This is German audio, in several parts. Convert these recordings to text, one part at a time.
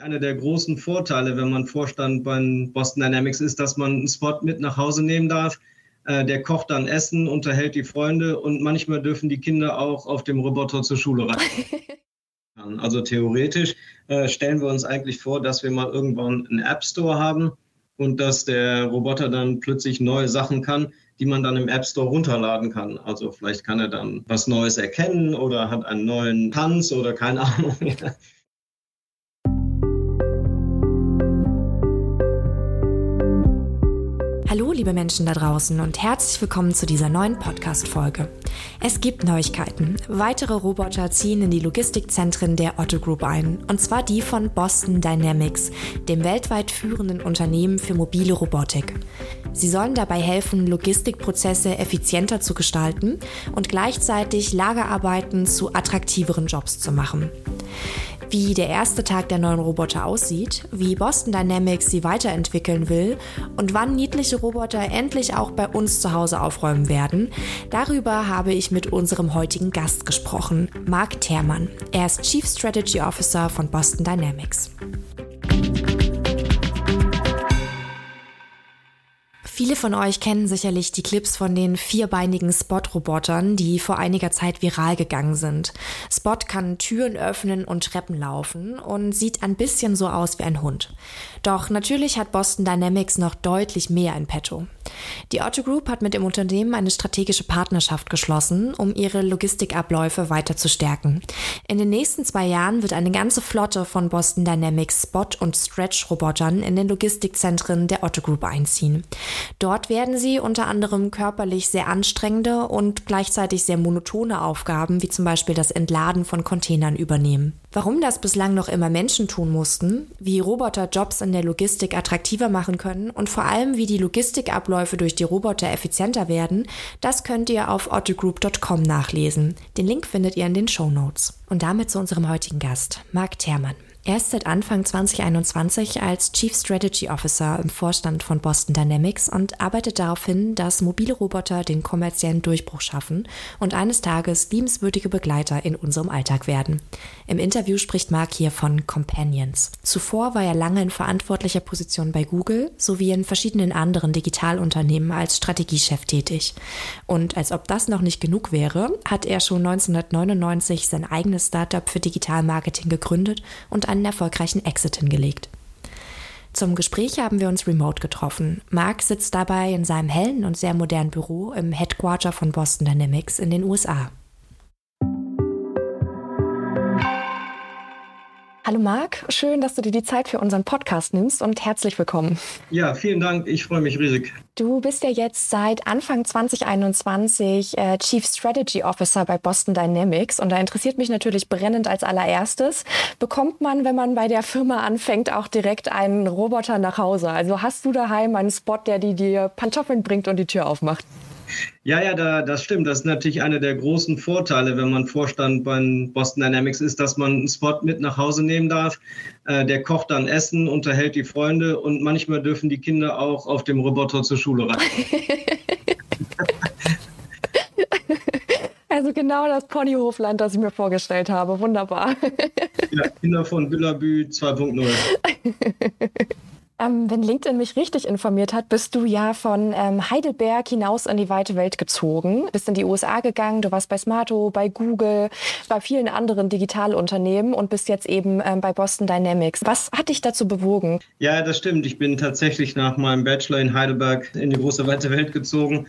Einer der großen Vorteile, wenn man Vorstand bei Boston Dynamics ist, dass man einen Spot mit nach Hause nehmen darf. Äh, der kocht dann Essen, unterhält die Freunde und manchmal dürfen die Kinder auch auf dem Roboter zur Schule rein. also theoretisch äh, stellen wir uns eigentlich vor, dass wir mal irgendwann einen App Store haben und dass der Roboter dann plötzlich neue Sachen kann, die man dann im App Store runterladen kann. Also vielleicht kann er dann was Neues erkennen oder hat einen neuen Tanz oder keine Ahnung. liebe Menschen da draußen und herzlich willkommen zu dieser neuen Podcast-Folge. Es gibt Neuigkeiten. Weitere Roboter ziehen in die Logistikzentren der Otto Group ein, und zwar die von Boston Dynamics, dem weltweit führenden Unternehmen für mobile Robotik. Sie sollen dabei helfen, Logistikprozesse effizienter zu gestalten und gleichzeitig Lagerarbeiten zu attraktiveren Jobs zu machen wie der erste Tag der neuen Roboter aussieht, wie Boston Dynamics sie weiterentwickeln will und wann niedliche Roboter endlich auch bei uns zu Hause aufräumen werden, darüber habe ich mit unserem heutigen Gast gesprochen, Marc Thermann. Er ist Chief Strategy Officer von Boston Dynamics. Viele von euch kennen sicherlich die Clips von den vierbeinigen Spot-Robotern, die vor einiger Zeit viral gegangen sind. Spot kann Türen öffnen und Treppen laufen und sieht ein bisschen so aus wie ein Hund. Doch natürlich hat Boston Dynamics noch deutlich mehr in petto. Die Otto Group hat mit dem Unternehmen eine strategische Partnerschaft geschlossen, um ihre Logistikabläufe weiter zu stärken. In den nächsten zwei Jahren wird eine ganze Flotte von Boston Dynamics Spot- und Stretch-Robotern in den Logistikzentren der Otto Group einziehen. Dort werden sie unter anderem körperlich sehr anstrengende und gleichzeitig sehr monotone Aufgaben, wie zum Beispiel das Entladen von Containern übernehmen. Warum das bislang noch immer Menschen tun mussten, wie Roboter Jobs in der Logistik attraktiver machen können und vor allem wie die Logistikabläufe durch die Roboter effizienter werden, das könnt ihr auf ottogroup.com nachlesen. Den Link findet ihr in den Show Notes. Und damit zu unserem heutigen Gast, Marc Thermann. Er ist seit Anfang 2021 als Chief Strategy Officer im Vorstand von Boston Dynamics und arbeitet darauf hin, dass mobile Roboter den kommerziellen Durchbruch schaffen und eines Tages liebenswürdige Begleiter in unserem Alltag werden. Im Interview spricht Mark hier von Companions. Zuvor war er lange in verantwortlicher Position bei Google sowie in verschiedenen anderen Digitalunternehmen als Strategiechef tätig. Und als ob das noch nicht genug wäre, hat er schon 1999 sein eigenes Startup für Digitalmarketing gegründet und einen erfolgreichen Exit hingelegt. Zum Gespräch haben wir uns remote getroffen. Mark sitzt dabei in seinem hellen und sehr modernen Büro im Headquarter von Boston Dynamics in den USA. Hallo Marc, schön, dass du dir die Zeit für unseren Podcast nimmst und herzlich willkommen. Ja, vielen Dank, ich freue mich riesig. Du bist ja jetzt seit Anfang 2021 äh, Chief Strategy Officer bei Boston Dynamics und da interessiert mich natürlich brennend als allererstes, bekommt man, wenn man bei der Firma anfängt, auch direkt einen Roboter nach Hause? Also hast du daheim einen Spot, der dir Pantoffeln bringt und die Tür aufmacht? Ja, ja, da, das stimmt. Das ist natürlich einer der großen Vorteile, wenn man Vorstand bei Boston Dynamics ist, dass man einen Spot mit nach Hause nehmen darf. Äh, der kocht dann Essen, unterhält die Freunde und manchmal dürfen die Kinder auch auf dem Roboter zur Schule rein. Also genau das Ponyhofland, das ich mir vorgestellt habe. Wunderbar. Ja, Kinder von Billabü 2.0. Ähm, wenn LinkedIn mich richtig informiert hat, bist du ja von ähm, Heidelberg hinaus in die weite Welt gezogen, bist in die USA gegangen, du warst bei Smarto, bei Google, bei vielen anderen Digitalunternehmen und bist jetzt eben ähm, bei Boston Dynamics. Was hat dich dazu bewogen? Ja, das stimmt. Ich bin tatsächlich nach meinem Bachelor in Heidelberg in die große weite Welt gezogen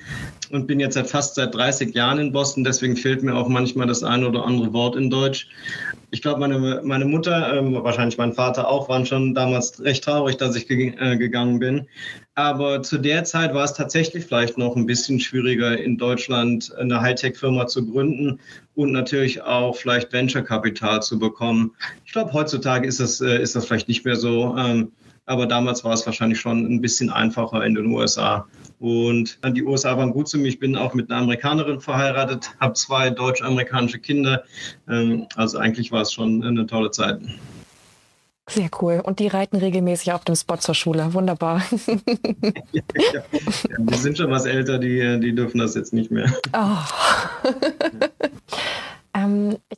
und bin jetzt seit fast seit 30 Jahren in Boston. Deswegen fehlt mir auch manchmal das eine oder andere Wort in Deutsch. Ich glaube, meine, meine Mutter, ähm, wahrscheinlich mein Vater auch, waren schon damals recht traurig, dass ich ge äh, gegangen bin. Aber zu der Zeit war es tatsächlich vielleicht noch ein bisschen schwieriger, in Deutschland eine Hightech-Firma zu gründen und natürlich auch vielleicht Venture-Kapital zu bekommen. Ich glaube, heutzutage ist das, äh, ist das vielleicht nicht mehr so. Ähm, aber damals war es wahrscheinlich schon ein bisschen einfacher in den USA. Und die USA waren gut zu mir. Ich bin auch mit einer Amerikanerin verheiratet, habe zwei deutsch-amerikanische Kinder. Ähm, also eigentlich war es schon eine tolle Zeit. Sehr cool. Und die reiten regelmäßig auf dem Spot zur Schule. Wunderbar. ja, ja. die sind schon was älter, die, die dürfen das jetzt nicht mehr. Oh.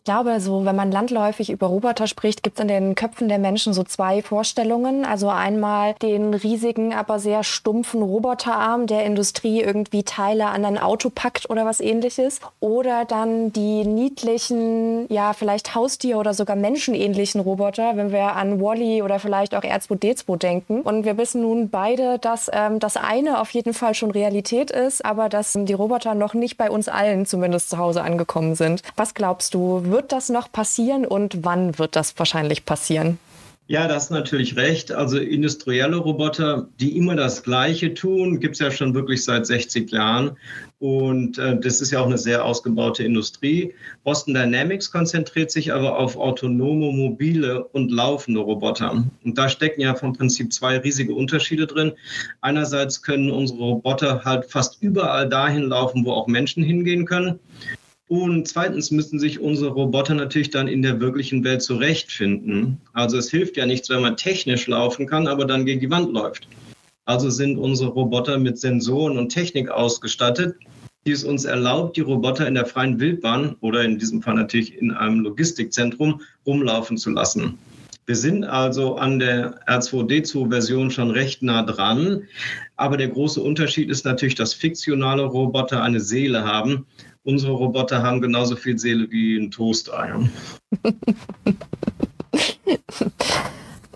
Ich glaube, so wenn man landläufig über Roboter spricht, gibt es in den Köpfen der Menschen so zwei Vorstellungen. Also einmal den riesigen, aber sehr stumpfen Roboterarm, der Industrie irgendwie Teile an ein Auto packt oder was ähnliches. Oder dann die niedlichen, ja, vielleicht Haustier- oder sogar menschenähnlichen Roboter, wenn wir an Wally -E oder vielleicht auch R2D2 denken. Und wir wissen nun beide, dass ähm, das eine auf jeden Fall schon Realität ist, aber dass die Roboter noch nicht bei uns allen zumindest zu Hause angekommen sind. Was glaubst du, wird das noch passieren und wann wird das wahrscheinlich passieren? Ja, das ist natürlich recht. Also industrielle Roboter, die immer das Gleiche tun, gibt es ja schon wirklich seit 60 Jahren. Und äh, das ist ja auch eine sehr ausgebaute Industrie. Boston Dynamics konzentriert sich aber auf autonome, mobile und laufende Roboter. Und da stecken ja vom Prinzip zwei riesige Unterschiede drin. Einerseits können unsere Roboter halt fast überall dahin laufen, wo auch Menschen hingehen können. Und zweitens müssen sich unsere Roboter natürlich dann in der wirklichen Welt zurechtfinden. Also es hilft ja nichts, wenn man technisch laufen kann, aber dann gegen die Wand läuft. Also sind unsere Roboter mit Sensoren und Technik ausgestattet, die es uns erlaubt, die Roboter in der freien Wildbahn oder in diesem Fall natürlich in einem Logistikzentrum rumlaufen zu lassen. Wir sind also an der R2D2-Version schon recht nah dran. Aber der große Unterschied ist natürlich, dass fiktionale Roboter eine Seele haben unsere Roboter haben genauso viel Seele wie ein Toaster.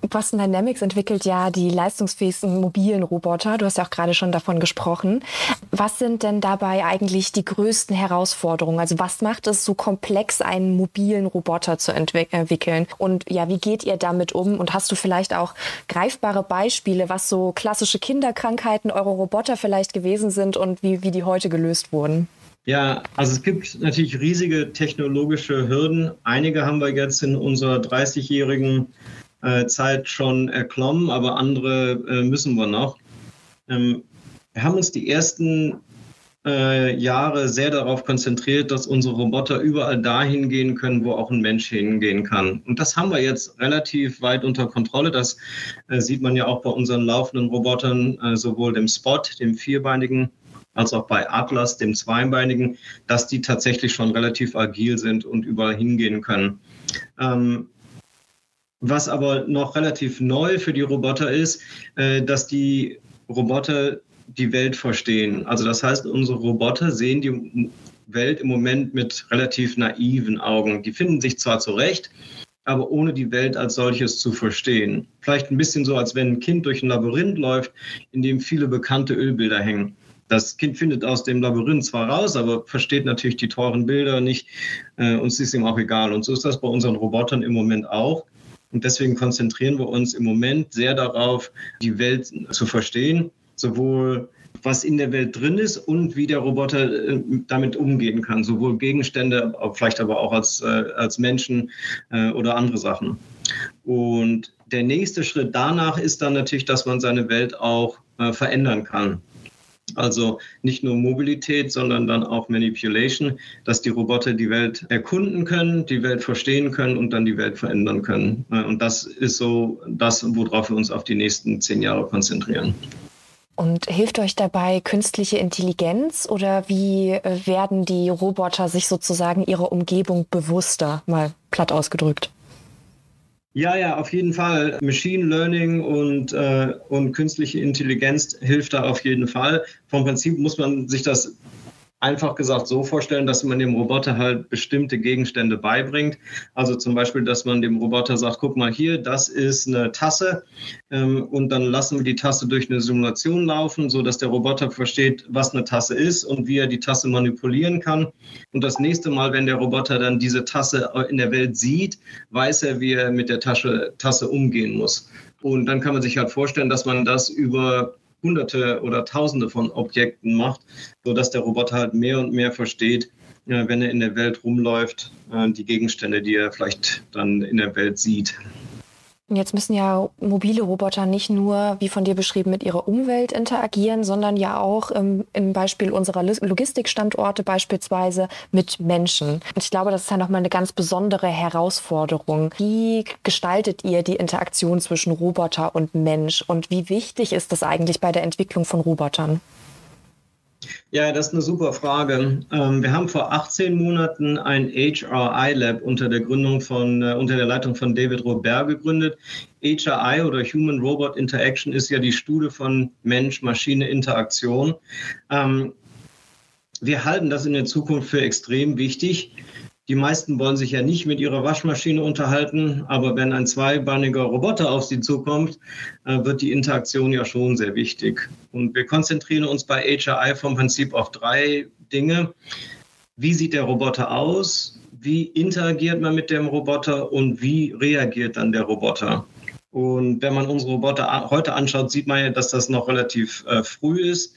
Boston Dynamics entwickelt ja die leistungsfähigsten mobilen Roboter. Du hast ja auch gerade schon davon gesprochen. Was sind denn dabei eigentlich die größten Herausforderungen? Also was macht es so komplex, einen mobilen Roboter zu entwickeln? Und ja, wie geht ihr damit um? Und hast du vielleicht auch greifbare Beispiele, was so klassische Kinderkrankheiten eurer Roboter vielleicht gewesen sind und wie, wie die heute gelöst wurden? Ja, also es gibt natürlich riesige technologische Hürden. Einige haben wir jetzt in unserer 30-jährigen äh, Zeit schon erklommen, aber andere äh, müssen wir noch. Ähm, wir haben uns die ersten äh, Jahre sehr darauf konzentriert, dass unsere Roboter überall dahin gehen können, wo auch ein Mensch hingehen kann. Und das haben wir jetzt relativ weit unter Kontrolle. Das äh, sieht man ja auch bei unseren laufenden Robotern, äh, sowohl dem Spot, dem vierbeinigen als auch bei Atlas, dem Zweibeinigen, dass die tatsächlich schon relativ agil sind und überall hingehen können. Ähm, was aber noch relativ neu für die Roboter ist, äh, dass die Roboter die Welt verstehen. Also das heißt, unsere Roboter sehen die Welt im Moment mit relativ naiven Augen. Die finden sich zwar zurecht, aber ohne die Welt als solches zu verstehen. Vielleicht ein bisschen so, als wenn ein Kind durch ein Labyrinth läuft, in dem viele bekannte Ölbilder hängen. Das Kind findet aus dem Labyrinth zwar raus, aber versteht natürlich die teuren Bilder nicht. Äh, uns ist ihm auch egal. Und so ist das bei unseren Robotern im Moment auch. Und deswegen konzentrieren wir uns im Moment sehr darauf, die Welt zu verstehen, sowohl was in der Welt drin ist und wie der Roboter äh, damit umgehen kann, sowohl Gegenstände, vielleicht aber auch als, äh, als Menschen äh, oder andere Sachen. Und der nächste Schritt danach ist dann natürlich, dass man seine Welt auch verändern kann. Also nicht nur Mobilität, sondern dann auch Manipulation, dass die Roboter die Welt erkunden können, die Welt verstehen können und dann die Welt verändern können. Und das ist so das, worauf wir uns auf die nächsten zehn Jahre konzentrieren. Und hilft euch dabei künstliche Intelligenz oder wie äh, werden die Roboter sich sozusagen ihrer Umgebung bewusster, mal platt ausgedrückt? Ja, ja, auf jeden Fall. Machine Learning und, äh, und künstliche Intelligenz hilft da auf jeden Fall. Vom Prinzip muss man sich das einfach gesagt so vorstellen, dass man dem Roboter halt bestimmte Gegenstände beibringt. Also zum Beispiel, dass man dem Roboter sagt, guck mal hier, das ist eine Tasse ähm, und dann lassen wir die Tasse durch eine Simulation laufen, so dass der Roboter versteht, was eine Tasse ist und wie er die Tasse manipulieren kann. Und das nächste Mal, wenn der Roboter dann diese Tasse in der Welt sieht, weiß er, wie er mit der Tasche, Tasse umgehen muss. Und dann kann man sich halt vorstellen, dass man das über Hunderte oder Tausende von Objekten macht, sodass der Roboter halt mehr und mehr versteht, äh, wenn er in der Welt rumläuft, äh, die Gegenstände, die er vielleicht dann in der Welt sieht. Jetzt müssen ja mobile Roboter nicht nur, wie von dir beschrieben, mit ihrer Umwelt interagieren, sondern ja auch im, im Beispiel unserer Logistikstandorte beispielsweise mit Menschen. Und ich glaube, das ist ja nochmal eine ganz besondere Herausforderung. Wie gestaltet ihr die Interaktion zwischen Roboter und Mensch? Und wie wichtig ist das eigentlich bei der Entwicklung von Robotern? Ja, das ist eine super Frage. Ähm, wir haben vor 18 Monaten ein HRI Lab unter der Gründung von, äh, unter der Leitung von David Robert gegründet. HRI oder Human Robot Interaction ist ja die Studie von Mensch-Maschine-Interaktion. Ähm, wir halten das in der Zukunft für extrem wichtig. Die meisten wollen sich ja nicht mit ihrer Waschmaschine unterhalten, aber wenn ein zweibeiniger Roboter auf sie zukommt, äh, wird die Interaktion ja schon sehr wichtig. Und wir konzentrieren uns bei HRI vom Prinzip auf drei Dinge. Wie sieht der Roboter aus? Wie interagiert man mit dem Roboter und wie reagiert dann der Roboter? Und wenn man unsere Roboter heute anschaut, sieht man ja, dass das noch relativ äh, früh ist.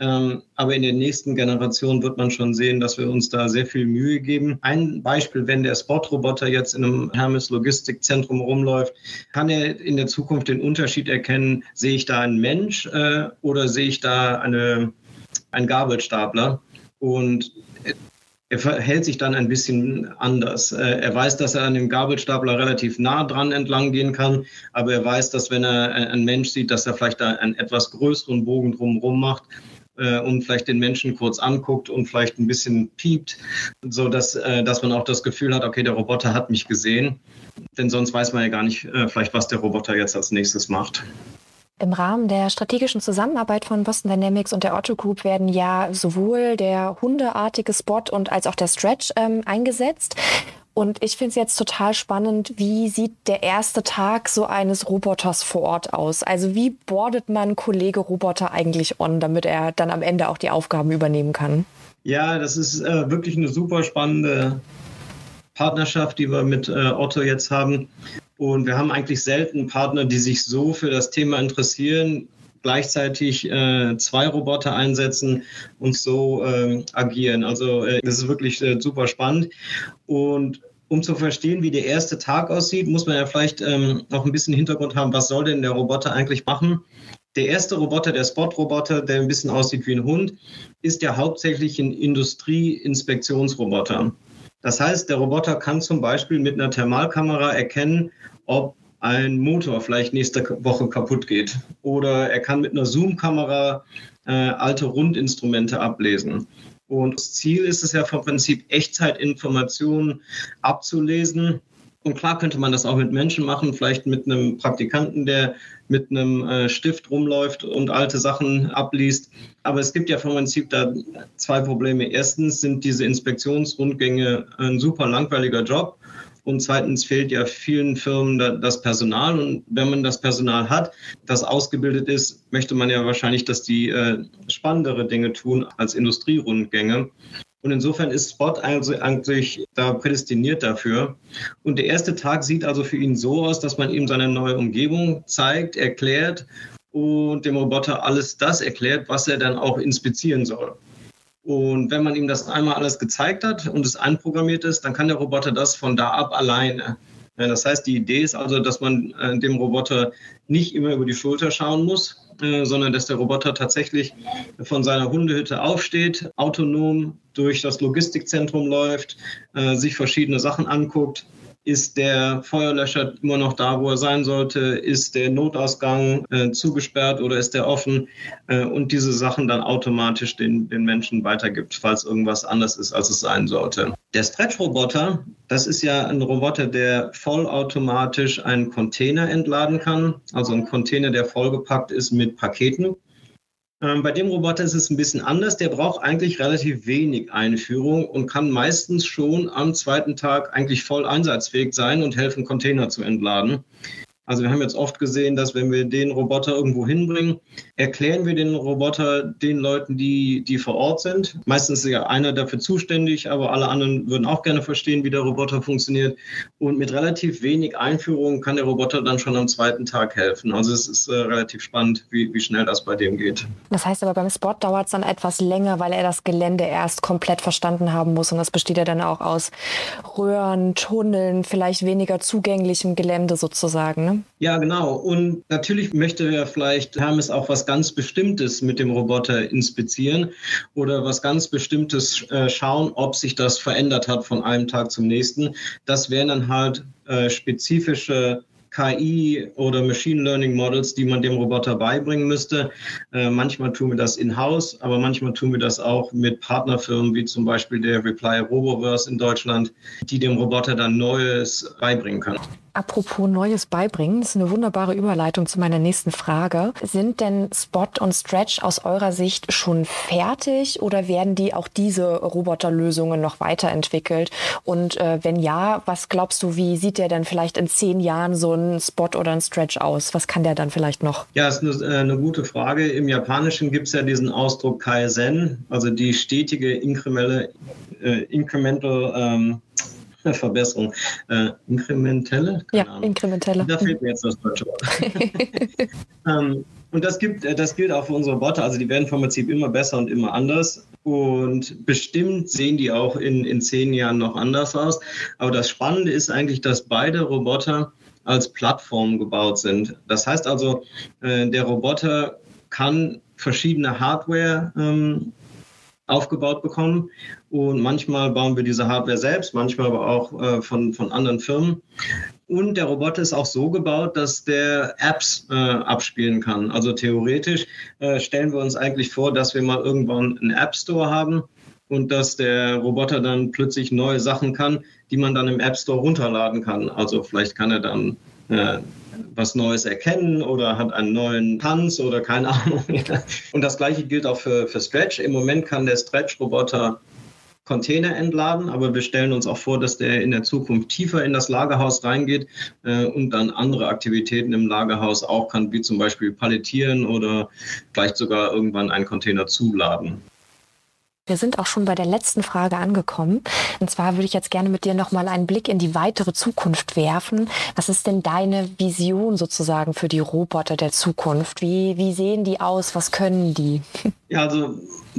Ähm, aber in den nächsten Generationen wird man schon sehen, dass wir uns da sehr viel Mühe geben. Ein Beispiel, wenn der Spot-Roboter jetzt in einem Hermes Logistikzentrum rumläuft, kann er in der Zukunft den Unterschied erkennen, sehe ich da einen Mensch äh, oder sehe ich da eine, einen Gabelstapler? Und er verhält sich dann ein bisschen anders. Äh, er weiß, dass er an dem Gabelstapler relativ nah dran entlang gehen kann, aber er weiß, dass wenn er einen Mensch sieht, dass er vielleicht da einen etwas größeren Bogen drumherum macht äh, und vielleicht den Menschen kurz anguckt und vielleicht ein bisschen piept, so dass, äh, dass man auch das Gefühl hat, okay, der Roboter hat mich gesehen. Denn sonst weiß man ja gar nicht äh, vielleicht, was der Roboter jetzt als nächstes macht. Im Rahmen der strategischen Zusammenarbeit von Boston Dynamics und der Otto Group werden ja sowohl der hundeartige Spot und als auch der Stretch ähm, eingesetzt. Und ich finde es jetzt total spannend, wie sieht der erste Tag so eines Roboters vor Ort aus? Also wie bordet man Kollege Roboter eigentlich on, damit er dann am Ende auch die Aufgaben übernehmen kann? Ja, das ist äh, wirklich eine super spannende Partnerschaft, die wir mit äh, Otto jetzt haben. Und wir haben eigentlich selten Partner, die sich so für das Thema interessieren, gleichzeitig äh, zwei Roboter einsetzen und so äh, agieren. Also äh, das ist wirklich äh, super spannend. Und um zu verstehen, wie der erste Tag aussieht, muss man ja vielleicht ähm, noch ein bisschen Hintergrund haben, was soll denn der Roboter eigentlich machen? Der erste Roboter, der Spot-Roboter, der ein bisschen aussieht wie ein Hund, ist ja hauptsächlich ein Industrie-Inspektionsroboter. Das heißt, der Roboter kann zum Beispiel mit einer Thermalkamera erkennen, ob ein Motor vielleicht nächste Woche kaputt geht. Oder er kann mit einer Zoom-Kamera äh, alte Rundinstrumente ablesen. Und das Ziel ist es ja vom Prinzip Echtzeitinformationen abzulesen. Und klar könnte man das auch mit Menschen machen, vielleicht mit einem Praktikanten, der mit einem äh, Stift rumläuft und alte Sachen abliest. Aber es gibt ja vom Prinzip da zwei Probleme. Erstens sind diese Inspektionsrundgänge ein super langweiliger Job. Und zweitens fehlt ja vielen Firmen das Personal. Und wenn man das Personal hat, das ausgebildet ist, möchte man ja wahrscheinlich, dass die äh, spannendere Dinge tun als Industrierundgänge. Und insofern ist Spot also eigentlich da prädestiniert dafür. Und der erste Tag sieht also für ihn so aus, dass man ihm seine neue Umgebung zeigt, erklärt und dem Roboter alles das erklärt, was er dann auch inspizieren soll. Und wenn man ihm das einmal alles gezeigt hat und es einprogrammiert ist, dann kann der Roboter das von da ab alleine. Das heißt, die Idee ist also, dass man äh, dem Roboter nicht immer über die Schulter schauen muss, äh, sondern dass der Roboter tatsächlich von seiner Hundehütte aufsteht, autonom durch das Logistikzentrum läuft, äh, sich verschiedene Sachen anguckt, ist der Feuerlöscher immer noch da, wo er sein sollte? Ist der Notausgang äh, zugesperrt oder ist der offen? Äh, und diese Sachen dann automatisch den, den Menschen weitergibt, falls irgendwas anders ist, als es sein sollte. Der Stretch-Roboter, das ist ja ein Roboter, der vollautomatisch einen Container entladen kann. Also ein Container, der vollgepackt ist mit Paketen. Ähm, bei dem Roboter ist es ein bisschen anders. Der braucht eigentlich relativ wenig Einführung und kann meistens schon am zweiten Tag eigentlich voll einsatzfähig sein und helfen, Container zu entladen. Also wir haben jetzt oft gesehen, dass wenn wir den Roboter irgendwo hinbringen, erklären wir den Roboter den Leuten, die, die vor Ort sind. Meistens ist ja einer dafür zuständig, aber alle anderen würden auch gerne verstehen, wie der Roboter funktioniert. Und mit relativ wenig Einführung kann der Roboter dann schon am zweiten Tag helfen. Also es ist äh, relativ spannend, wie, wie schnell das bei dem geht. Das heißt aber beim Spot dauert es dann etwas länger, weil er das Gelände erst komplett verstanden haben muss. Und das besteht ja dann auch aus Röhren, Tunneln, vielleicht weniger zugänglichem Gelände sozusagen. Ne? Ja, genau. Und natürlich möchte ja vielleicht Hermes auch was ganz Bestimmtes mit dem Roboter inspizieren oder was ganz Bestimmtes äh, schauen, ob sich das verändert hat von einem Tag zum nächsten. Das wären dann halt äh, spezifische KI oder Machine Learning Models, die man dem Roboter beibringen müsste. Äh, manchmal tun wir das in-house, aber manchmal tun wir das auch mit Partnerfirmen wie zum Beispiel der Reply Roboverse in Deutschland, die dem Roboter dann Neues beibringen können. Apropos Neues beibringen, das ist eine wunderbare Überleitung zu meiner nächsten Frage. Sind denn Spot und Stretch aus eurer Sicht schon fertig oder werden die auch diese Roboterlösungen noch weiterentwickelt? Und äh, wenn ja, was glaubst du, wie sieht der denn vielleicht in zehn Jahren so ein Spot oder ein Stretch aus? Was kann der dann vielleicht noch? Ja, ist eine, äh, eine gute Frage. Im Japanischen gibt es ja diesen Ausdruck Kaizen, also die stetige inkrementelle, äh, incremental ähm, Verbesserung. Äh, inkrementelle? Keine ja, Ahnung. inkrementelle. Da fehlt mir jetzt das deutsche Wort. ähm, und das, gibt, äh, das gilt auch für unsere Botte. Also die werden vom Prinzip immer besser und immer anders. Und bestimmt sehen die auch in, in zehn Jahren noch anders aus. Aber das Spannende ist eigentlich, dass beide Roboter als Plattform gebaut sind. Das heißt also, äh, der Roboter kann verschiedene Hardware ähm, aufgebaut bekommen. Und manchmal bauen wir diese Hardware selbst, manchmal aber auch äh, von, von anderen Firmen. Und der Roboter ist auch so gebaut, dass der Apps äh, abspielen kann. Also theoretisch äh, stellen wir uns eigentlich vor, dass wir mal irgendwann einen App Store haben und dass der Roboter dann plötzlich neue Sachen kann, die man dann im App Store runterladen kann. Also vielleicht kann er dann äh, was Neues erkennen oder hat einen neuen Tanz oder keine Ahnung. Und das gleiche gilt auch für, für Stretch. Im Moment kann der Stretch-Roboter Container entladen, aber wir stellen uns auch vor, dass der in der Zukunft tiefer in das Lagerhaus reingeht äh, und dann andere Aktivitäten im Lagerhaus auch kann, wie zum Beispiel palettieren oder vielleicht sogar irgendwann einen Container zuladen. Wir sind auch schon bei der letzten Frage angekommen. Und zwar würde ich jetzt gerne mit dir nochmal einen Blick in die weitere Zukunft werfen. Was ist denn deine Vision sozusagen für die Roboter der Zukunft? Wie, wie sehen die aus? Was können die? Ja, also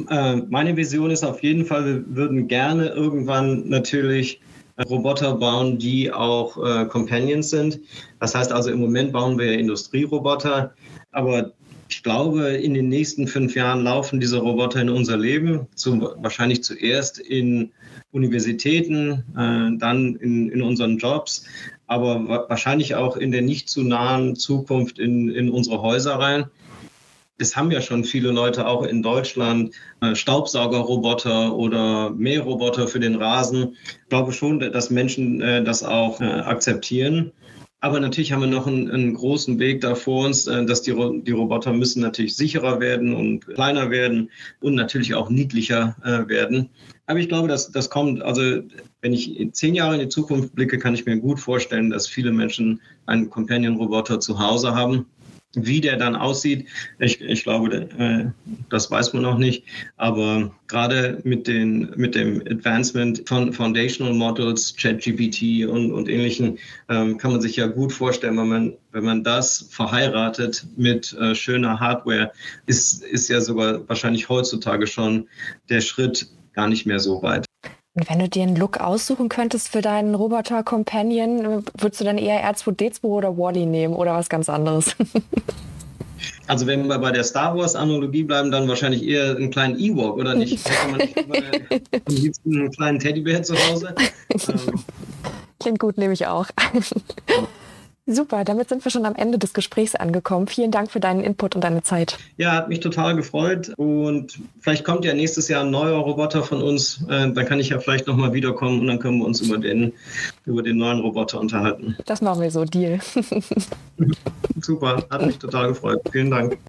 äh, meine Vision ist auf jeden Fall, wir würden gerne irgendwann natürlich äh, Roboter bauen, die auch äh, Companions sind. Das heißt also, im Moment bauen wir Industrieroboter, aber ich glaube, in den nächsten fünf Jahren laufen diese Roboter in unser Leben, zu, wahrscheinlich zuerst in Universitäten, äh, dann in, in unseren Jobs, aber wahrscheinlich auch in der nicht zu nahen Zukunft in, in unsere Häuser rein. Es haben ja schon viele Leute auch in Deutschland äh, Staubsaugerroboter oder Mähroboter für den Rasen. Ich glaube schon, dass Menschen äh, das auch äh, akzeptieren. Aber natürlich haben wir noch einen, einen großen Weg da vor uns, äh, dass die, die, Roboter müssen natürlich sicherer werden und kleiner werden und natürlich auch niedlicher äh, werden. Aber ich glaube, dass das kommt. Also wenn ich zehn Jahre in die Zukunft blicke, kann ich mir gut vorstellen, dass viele Menschen einen Companion-Roboter zu Hause haben wie der dann aussieht, ich, ich glaube, äh, das weiß man noch nicht. Aber gerade mit, den, mit dem Advancement von Foundational Models, ChatGPT und, und ähnlichen, ähm, kann man sich ja gut vorstellen, wenn man, wenn man das verheiratet mit äh, schöner Hardware, ist, ist ja sogar wahrscheinlich heutzutage schon der Schritt gar nicht mehr so weit. Und wenn du dir einen Look aussuchen könntest für deinen Roboter-Companion, würdest du dann eher R2D2 oder Wally nehmen oder was ganz anderes? Also wenn wir bei der Star Wars-Analogie bleiben, dann wahrscheinlich eher einen kleinen Ewok, oder nicht? Hätte man nicht einen kleinen Teddybär zu Hause? Klingt gut, nehme ich auch. Super, damit sind wir schon am Ende des Gesprächs angekommen. Vielen Dank für deinen Input und deine Zeit. Ja, hat mich total gefreut. Und vielleicht kommt ja nächstes Jahr ein neuer Roboter von uns. Äh, dann kann ich ja vielleicht nochmal wiederkommen und dann können wir uns über den, über den neuen Roboter unterhalten. Das machen wir so, Deal. Super, hat mich total gefreut. Vielen Dank.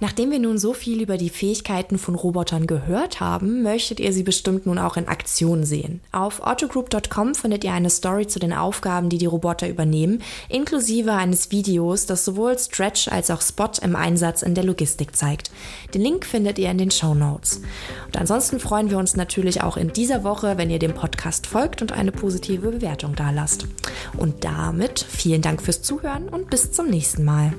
Nachdem wir nun so viel über die Fähigkeiten von Robotern gehört haben, möchtet ihr sie bestimmt nun auch in Aktion sehen. Auf autogroup.com findet ihr eine Story zu den Aufgaben, die die Roboter übernehmen, inklusive eines Videos, das sowohl Stretch als auch Spot im Einsatz in der Logistik zeigt. Den Link findet ihr in den Show Notes. Und ansonsten freuen wir uns natürlich auch in dieser Woche, wenn ihr dem Podcast folgt und eine positive Bewertung dalasst. Und damit vielen Dank fürs Zuhören und bis zum nächsten Mal.